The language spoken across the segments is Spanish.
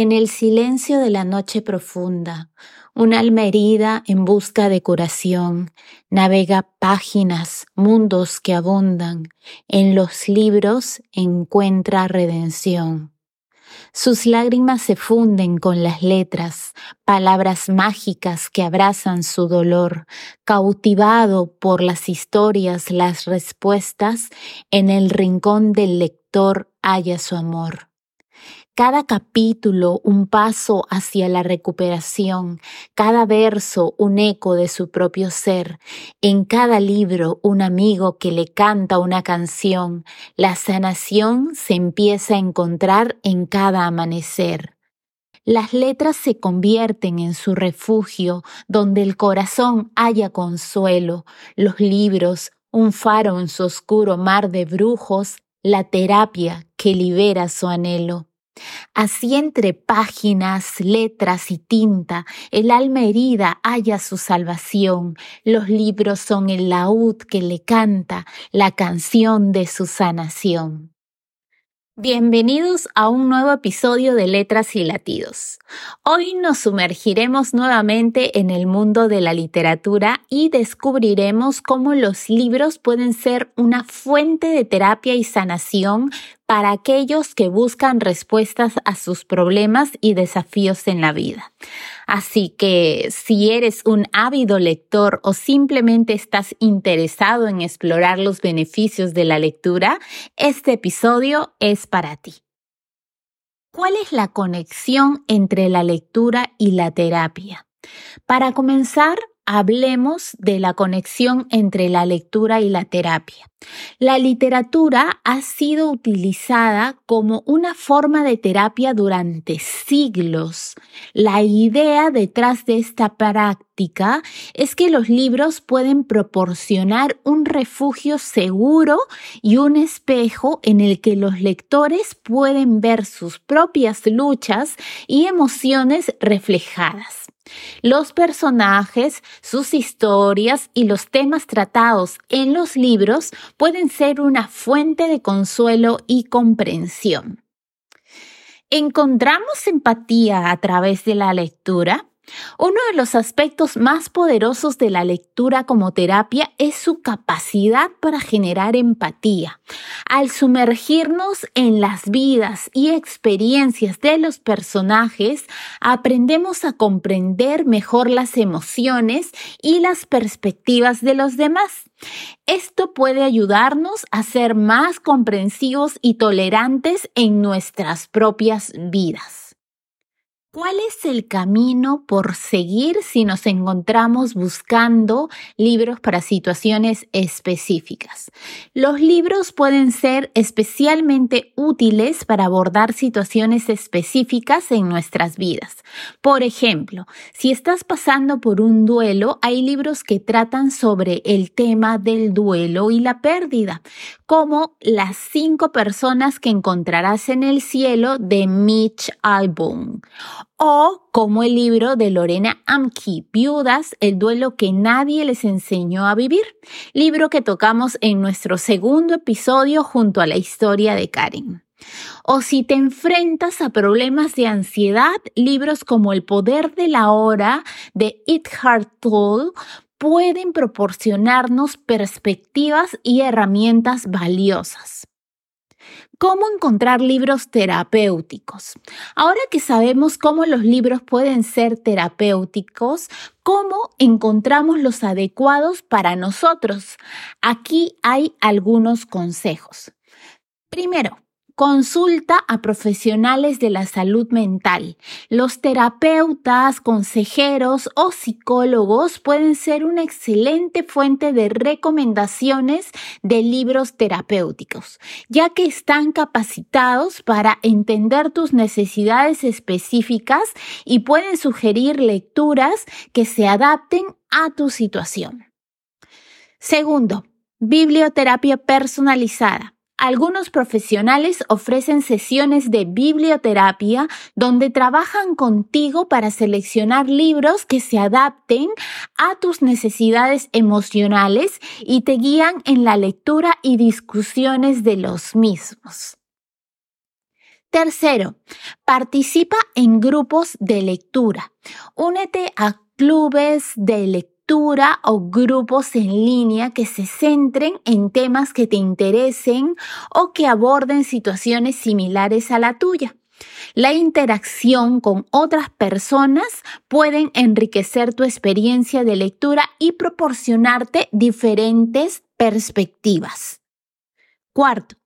En el silencio de la noche profunda, un alma herida en busca de curación navega páginas, mundos que abundan. En los libros encuentra redención. Sus lágrimas se funden con las letras, palabras mágicas que abrazan su dolor, cautivado por las historias, las respuestas, en el rincón del lector halla su amor. Cada capítulo un paso hacia la recuperación, cada verso un eco de su propio ser, en cada libro un amigo que le canta una canción, la sanación se empieza a encontrar en cada amanecer. Las letras se convierten en su refugio, donde el corazón haya consuelo, los libros, un faro en su oscuro mar de brujos, la terapia que libera su anhelo. Así entre páginas, letras y tinta, el alma herida halla su salvación. Los libros son el laúd que le canta la canción de su sanación. Bienvenidos a un nuevo episodio de Letras y Latidos. Hoy nos sumergiremos nuevamente en el mundo de la literatura y descubriremos cómo los libros pueden ser una fuente de terapia y sanación para aquellos que buscan respuestas a sus problemas y desafíos en la vida. Así que si eres un ávido lector o simplemente estás interesado en explorar los beneficios de la lectura, este episodio es para ti. ¿Cuál es la conexión entre la lectura y la terapia? Para comenzar, hablemos de la conexión entre la lectura y la terapia. La literatura ha sido utilizada como una forma de terapia durante siglos. La idea detrás de esta práctica es que los libros pueden proporcionar un refugio seguro y un espejo en el que los lectores pueden ver sus propias luchas y emociones reflejadas. Los personajes, sus historias y los temas tratados en los libros pueden ser una fuente de consuelo y comprensión. ¿Encontramos empatía a través de la lectura? Uno de los aspectos más poderosos de la lectura como terapia es su capacidad para generar empatía. Al sumergirnos en las vidas y experiencias de los personajes, aprendemos a comprender mejor las emociones y las perspectivas de los demás. Esto puede ayudarnos a ser más comprensivos y tolerantes en nuestras propias vidas. ¿Cuál es el camino por seguir si nos encontramos buscando libros para situaciones específicas? Los libros pueden ser especialmente útiles para abordar situaciones específicas en nuestras vidas. Por ejemplo, si estás pasando por un duelo, hay libros que tratan sobre el tema del duelo y la pérdida, como Las cinco personas que encontrarás en el cielo de Mitch Albom o como el libro de Lorena Amke, Viudas, el duelo que nadie les enseñó a vivir, libro que tocamos en nuestro segundo episodio junto a la historia de Karen. O si te enfrentas a problemas de ansiedad, libros como El poder de la hora de It Hard Toll pueden proporcionarnos perspectivas y herramientas valiosas. ¿Cómo encontrar libros terapéuticos? Ahora que sabemos cómo los libros pueden ser terapéuticos, ¿cómo encontramos los adecuados para nosotros? Aquí hay algunos consejos. Primero, Consulta a profesionales de la salud mental. Los terapeutas, consejeros o psicólogos pueden ser una excelente fuente de recomendaciones de libros terapéuticos, ya que están capacitados para entender tus necesidades específicas y pueden sugerir lecturas que se adapten a tu situación. Segundo, biblioterapia personalizada. Algunos profesionales ofrecen sesiones de biblioterapia donde trabajan contigo para seleccionar libros que se adapten a tus necesidades emocionales y te guían en la lectura y discusiones de los mismos. Tercero, participa en grupos de lectura. Únete a clubes de lectura o grupos en línea que se centren en temas que te interesen o que aborden situaciones similares a la tuya. La interacción con otras personas pueden enriquecer tu experiencia de lectura y proporcionarte diferentes perspectivas. Cuarto,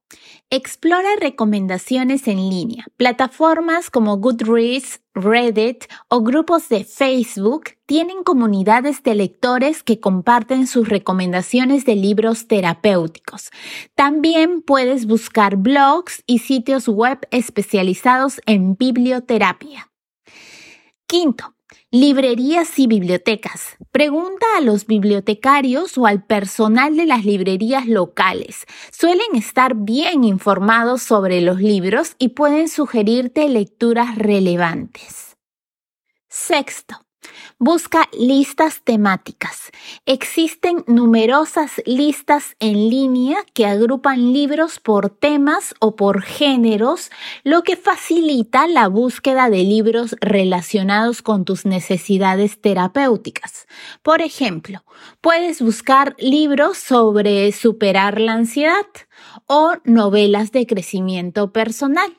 Explora recomendaciones en línea. Plataformas como Goodreads, Reddit o grupos de Facebook tienen comunidades de lectores que comparten sus recomendaciones de libros terapéuticos. También puedes buscar blogs y sitios web especializados en biblioterapia. Quinto, Librerías y bibliotecas. Pregunta a los bibliotecarios o al personal de las librerías locales. Suelen estar bien informados sobre los libros y pueden sugerirte lecturas relevantes. Sexto, Busca listas temáticas. Existen numerosas listas en línea que agrupan libros por temas o por géneros, lo que facilita la búsqueda de libros relacionados con tus necesidades terapéuticas. Por ejemplo, puedes buscar libros sobre superar la ansiedad o novelas de crecimiento personal.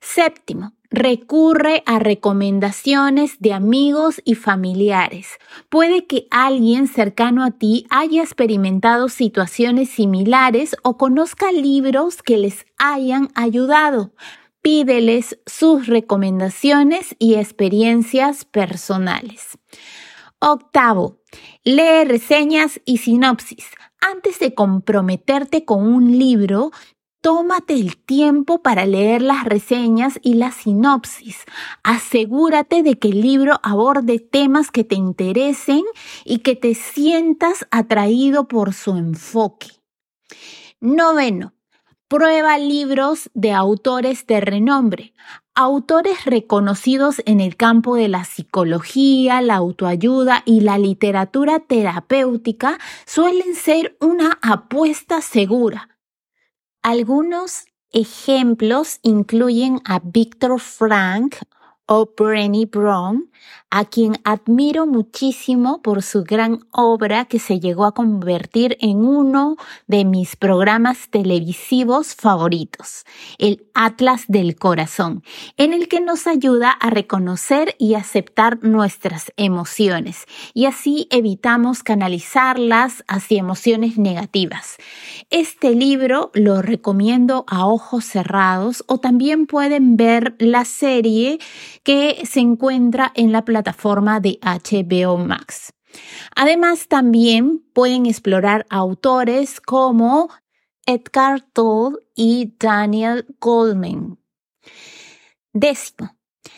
Séptimo, recurre a recomendaciones de amigos y familiares. Puede que alguien cercano a ti haya experimentado situaciones similares o conozca libros que les hayan ayudado. Pídeles sus recomendaciones y experiencias personales. Octavo, lee reseñas y sinopsis. Antes de comprometerte con un libro, Tómate el tiempo para leer las reseñas y la sinopsis. Asegúrate de que el libro aborde temas que te interesen y que te sientas atraído por su enfoque. Noveno. Prueba libros de autores de renombre. Autores reconocidos en el campo de la psicología, la autoayuda y la literatura terapéutica suelen ser una apuesta segura algunos ejemplos incluyen a Victor Frank o Brené Brown, a quien admiro muchísimo por su gran obra que se llegó a convertir en uno de mis programas televisivos favoritos, el Atlas del Corazón, en el que nos ayuda a reconocer y aceptar nuestras emociones y así evitamos canalizarlas hacia emociones negativas. Este libro lo recomiendo a ojos cerrados o también pueden ver la serie que se encuentra en la plataforma de HBO Max. Además, también pueden explorar autores como Edgar Tolle y Daniel Goldman. Décimo,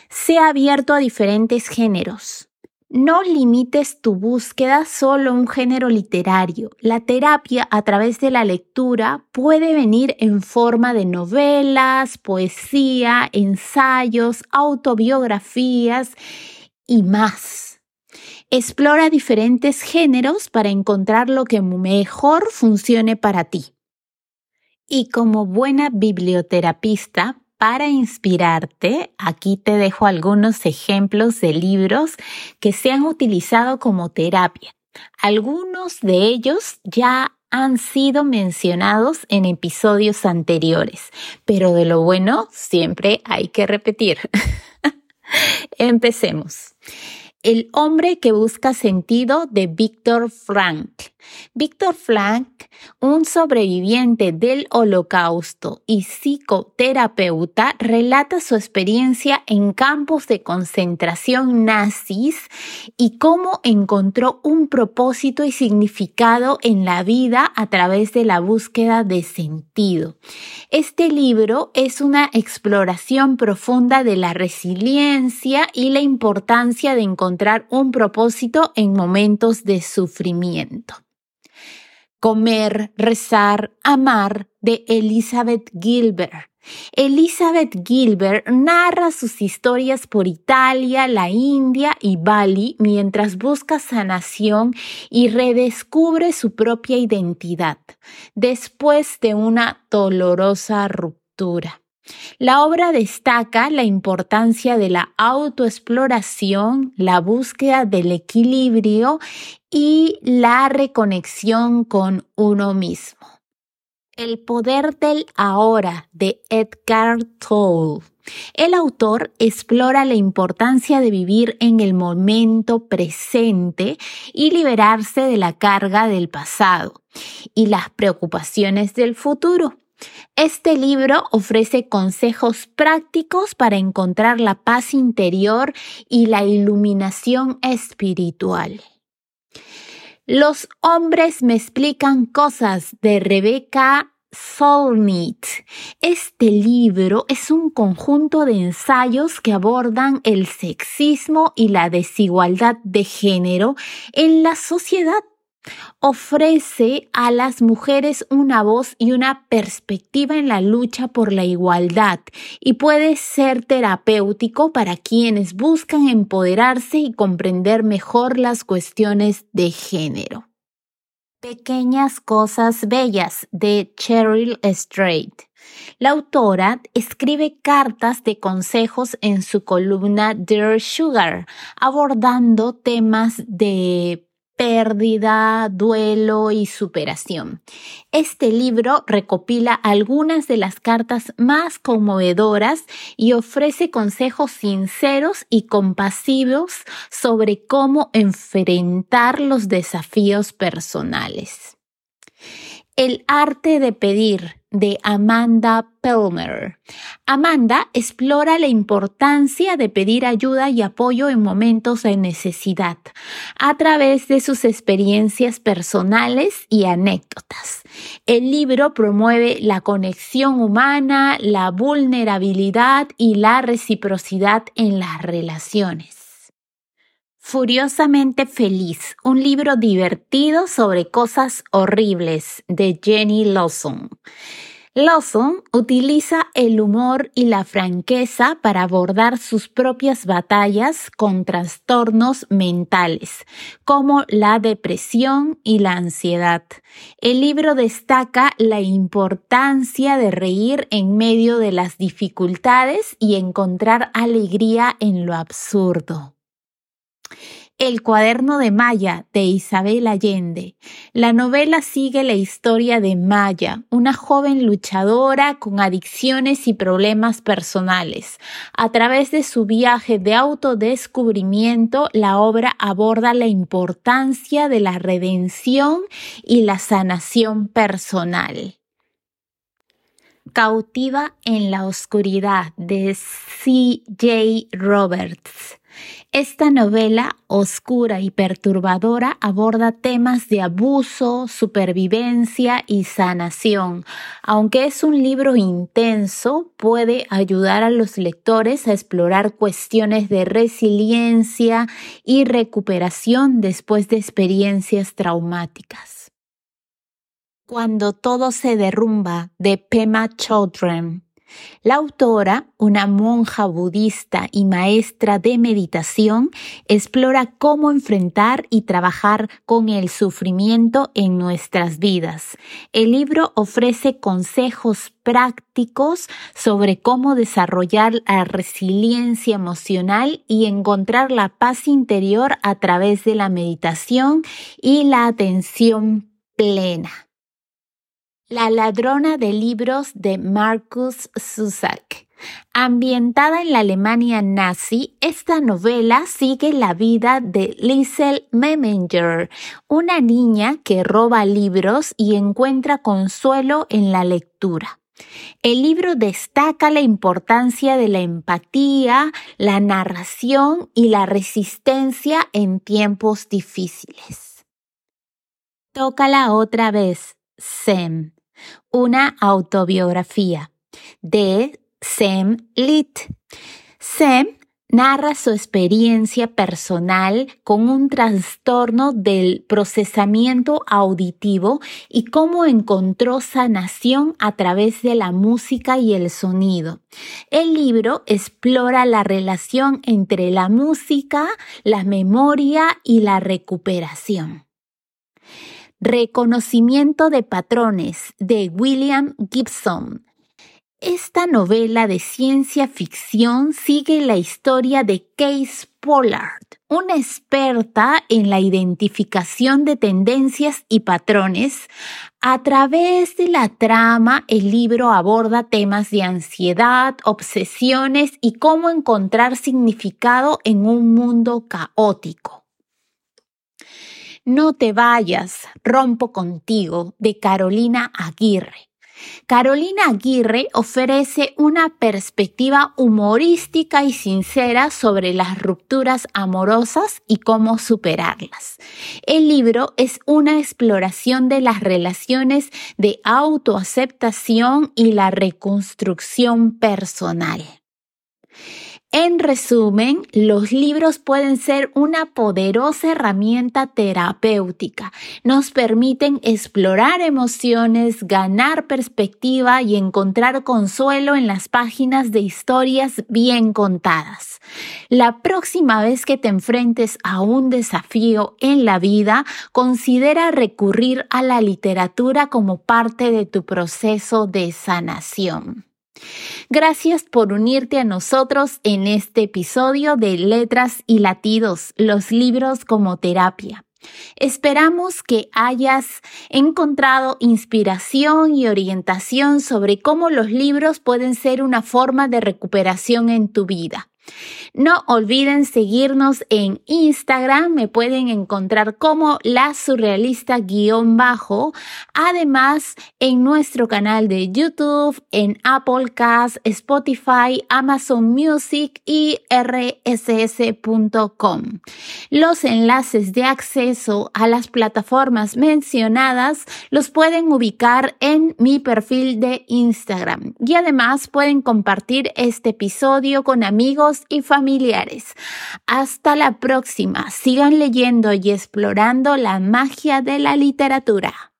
se ha abierto a diferentes géneros. No limites tu búsqueda solo a un género literario. La terapia a través de la lectura puede venir en forma de novelas, poesía, ensayos, autobiografías y más. Explora diferentes géneros para encontrar lo que mejor funcione para ti. Y como buena biblioterapista, para inspirarte, aquí te dejo algunos ejemplos de libros que se han utilizado como terapia. Algunos de ellos ya han sido mencionados en episodios anteriores, pero de lo bueno siempre hay que repetir. Empecemos. El hombre que busca sentido de Víctor Frank. Víctor Frank, un sobreviviente del holocausto y psicoterapeuta, relata su experiencia en campos de concentración nazis y cómo encontró un propósito y significado en la vida a través de la búsqueda de sentido. Este libro es una exploración profunda de la resiliencia y la importancia de encontrar un propósito en momentos de sufrimiento. Comer, rezar, amar de Elizabeth Gilbert. Elizabeth Gilbert narra sus historias por Italia, la India y Bali mientras busca sanación y redescubre su propia identidad después de una dolorosa ruptura. La obra destaca la importancia de la autoexploración, la búsqueda del equilibrio y la reconexión con uno mismo. El poder del ahora de Edgar Tolle. El autor explora la importancia de vivir en el momento presente y liberarse de la carga del pasado y las preocupaciones del futuro. Este libro ofrece consejos prácticos para encontrar la paz interior y la iluminación espiritual. Los hombres me explican cosas de Rebecca Solnit. Este libro es un conjunto de ensayos que abordan el sexismo y la desigualdad de género en la sociedad ofrece a las mujeres una voz y una perspectiva en la lucha por la igualdad y puede ser terapéutico para quienes buscan empoderarse y comprender mejor las cuestiones de género. Pequeñas Cosas Bellas de Cheryl Strait. La autora escribe cartas de consejos en su columna Dear Sugar, abordando temas de pérdida, duelo y superación. Este libro recopila algunas de las cartas más conmovedoras y ofrece consejos sinceros y compasivos sobre cómo enfrentar los desafíos personales. El arte de pedir de Amanda Pelmer. Amanda explora la importancia de pedir ayuda y apoyo en momentos de necesidad a través de sus experiencias personales y anécdotas. El libro promueve la conexión humana, la vulnerabilidad y la reciprocidad en las relaciones. Furiosamente Feliz, un libro divertido sobre cosas horribles de Jenny Lawson. Lawson utiliza el humor y la franqueza para abordar sus propias batallas con trastornos mentales, como la depresión y la ansiedad. El libro destaca la importancia de reír en medio de las dificultades y encontrar alegría en lo absurdo. El cuaderno de Maya de Isabel Allende. La novela sigue la historia de Maya, una joven luchadora con adicciones y problemas personales. A través de su viaje de autodescubrimiento, la obra aborda la importancia de la redención y la sanación personal. Cautiva en la oscuridad de C.J. Roberts. Esta novela, oscura y perturbadora, aborda temas de abuso, supervivencia y sanación. Aunque es un libro intenso, puede ayudar a los lectores a explorar cuestiones de resiliencia y recuperación después de experiencias traumáticas. Cuando todo se derrumba, de Pema Chodron. La autora, una monja budista y maestra de meditación, explora cómo enfrentar y trabajar con el sufrimiento en nuestras vidas. El libro ofrece consejos prácticos sobre cómo desarrollar la resiliencia emocional y encontrar la paz interior a través de la meditación y la atención plena. La ladrona de libros de Marcus Zusak. Ambientada en la Alemania nazi, esta novela sigue la vida de Liesel Meminger, una niña que roba libros y encuentra consuelo en la lectura. El libro destaca la importancia de la empatía, la narración y la resistencia en tiempos difíciles. Tócala otra vez, Sem. Una autobiografía de Sem Lit. Sem narra su experiencia personal con un trastorno del procesamiento auditivo y cómo encontró sanación a través de la música y el sonido. El libro explora la relación entre la música, la memoria y la recuperación. Reconocimiento de patrones de William Gibson. Esta novela de ciencia ficción sigue la historia de Case Pollard, una experta en la identificación de tendencias y patrones. A través de la trama, el libro aborda temas de ansiedad, obsesiones y cómo encontrar significado en un mundo caótico. No te vayas, rompo contigo, de Carolina Aguirre. Carolina Aguirre ofrece una perspectiva humorística y sincera sobre las rupturas amorosas y cómo superarlas. El libro es una exploración de las relaciones de autoaceptación y la reconstrucción personal. En resumen, los libros pueden ser una poderosa herramienta terapéutica. Nos permiten explorar emociones, ganar perspectiva y encontrar consuelo en las páginas de historias bien contadas. La próxima vez que te enfrentes a un desafío en la vida, considera recurrir a la literatura como parte de tu proceso de sanación. Gracias por unirte a nosotros en este episodio de Letras y Latidos, los libros como terapia. Esperamos que hayas encontrado inspiración y orientación sobre cómo los libros pueden ser una forma de recuperación en tu vida. No olviden seguirnos en Instagram, me pueden encontrar como la surrealista guion bajo, además en nuestro canal de YouTube, en Apple Cast, Spotify, Amazon Music y rss.com. Los enlaces de acceso a las plataformas mencionadas los pueden ubicar en mi perfil de Instagram y además pueden compartir este episodio con y familiares. Hasta la próxima. Sigan leyendo y explorando la magia de la literatura.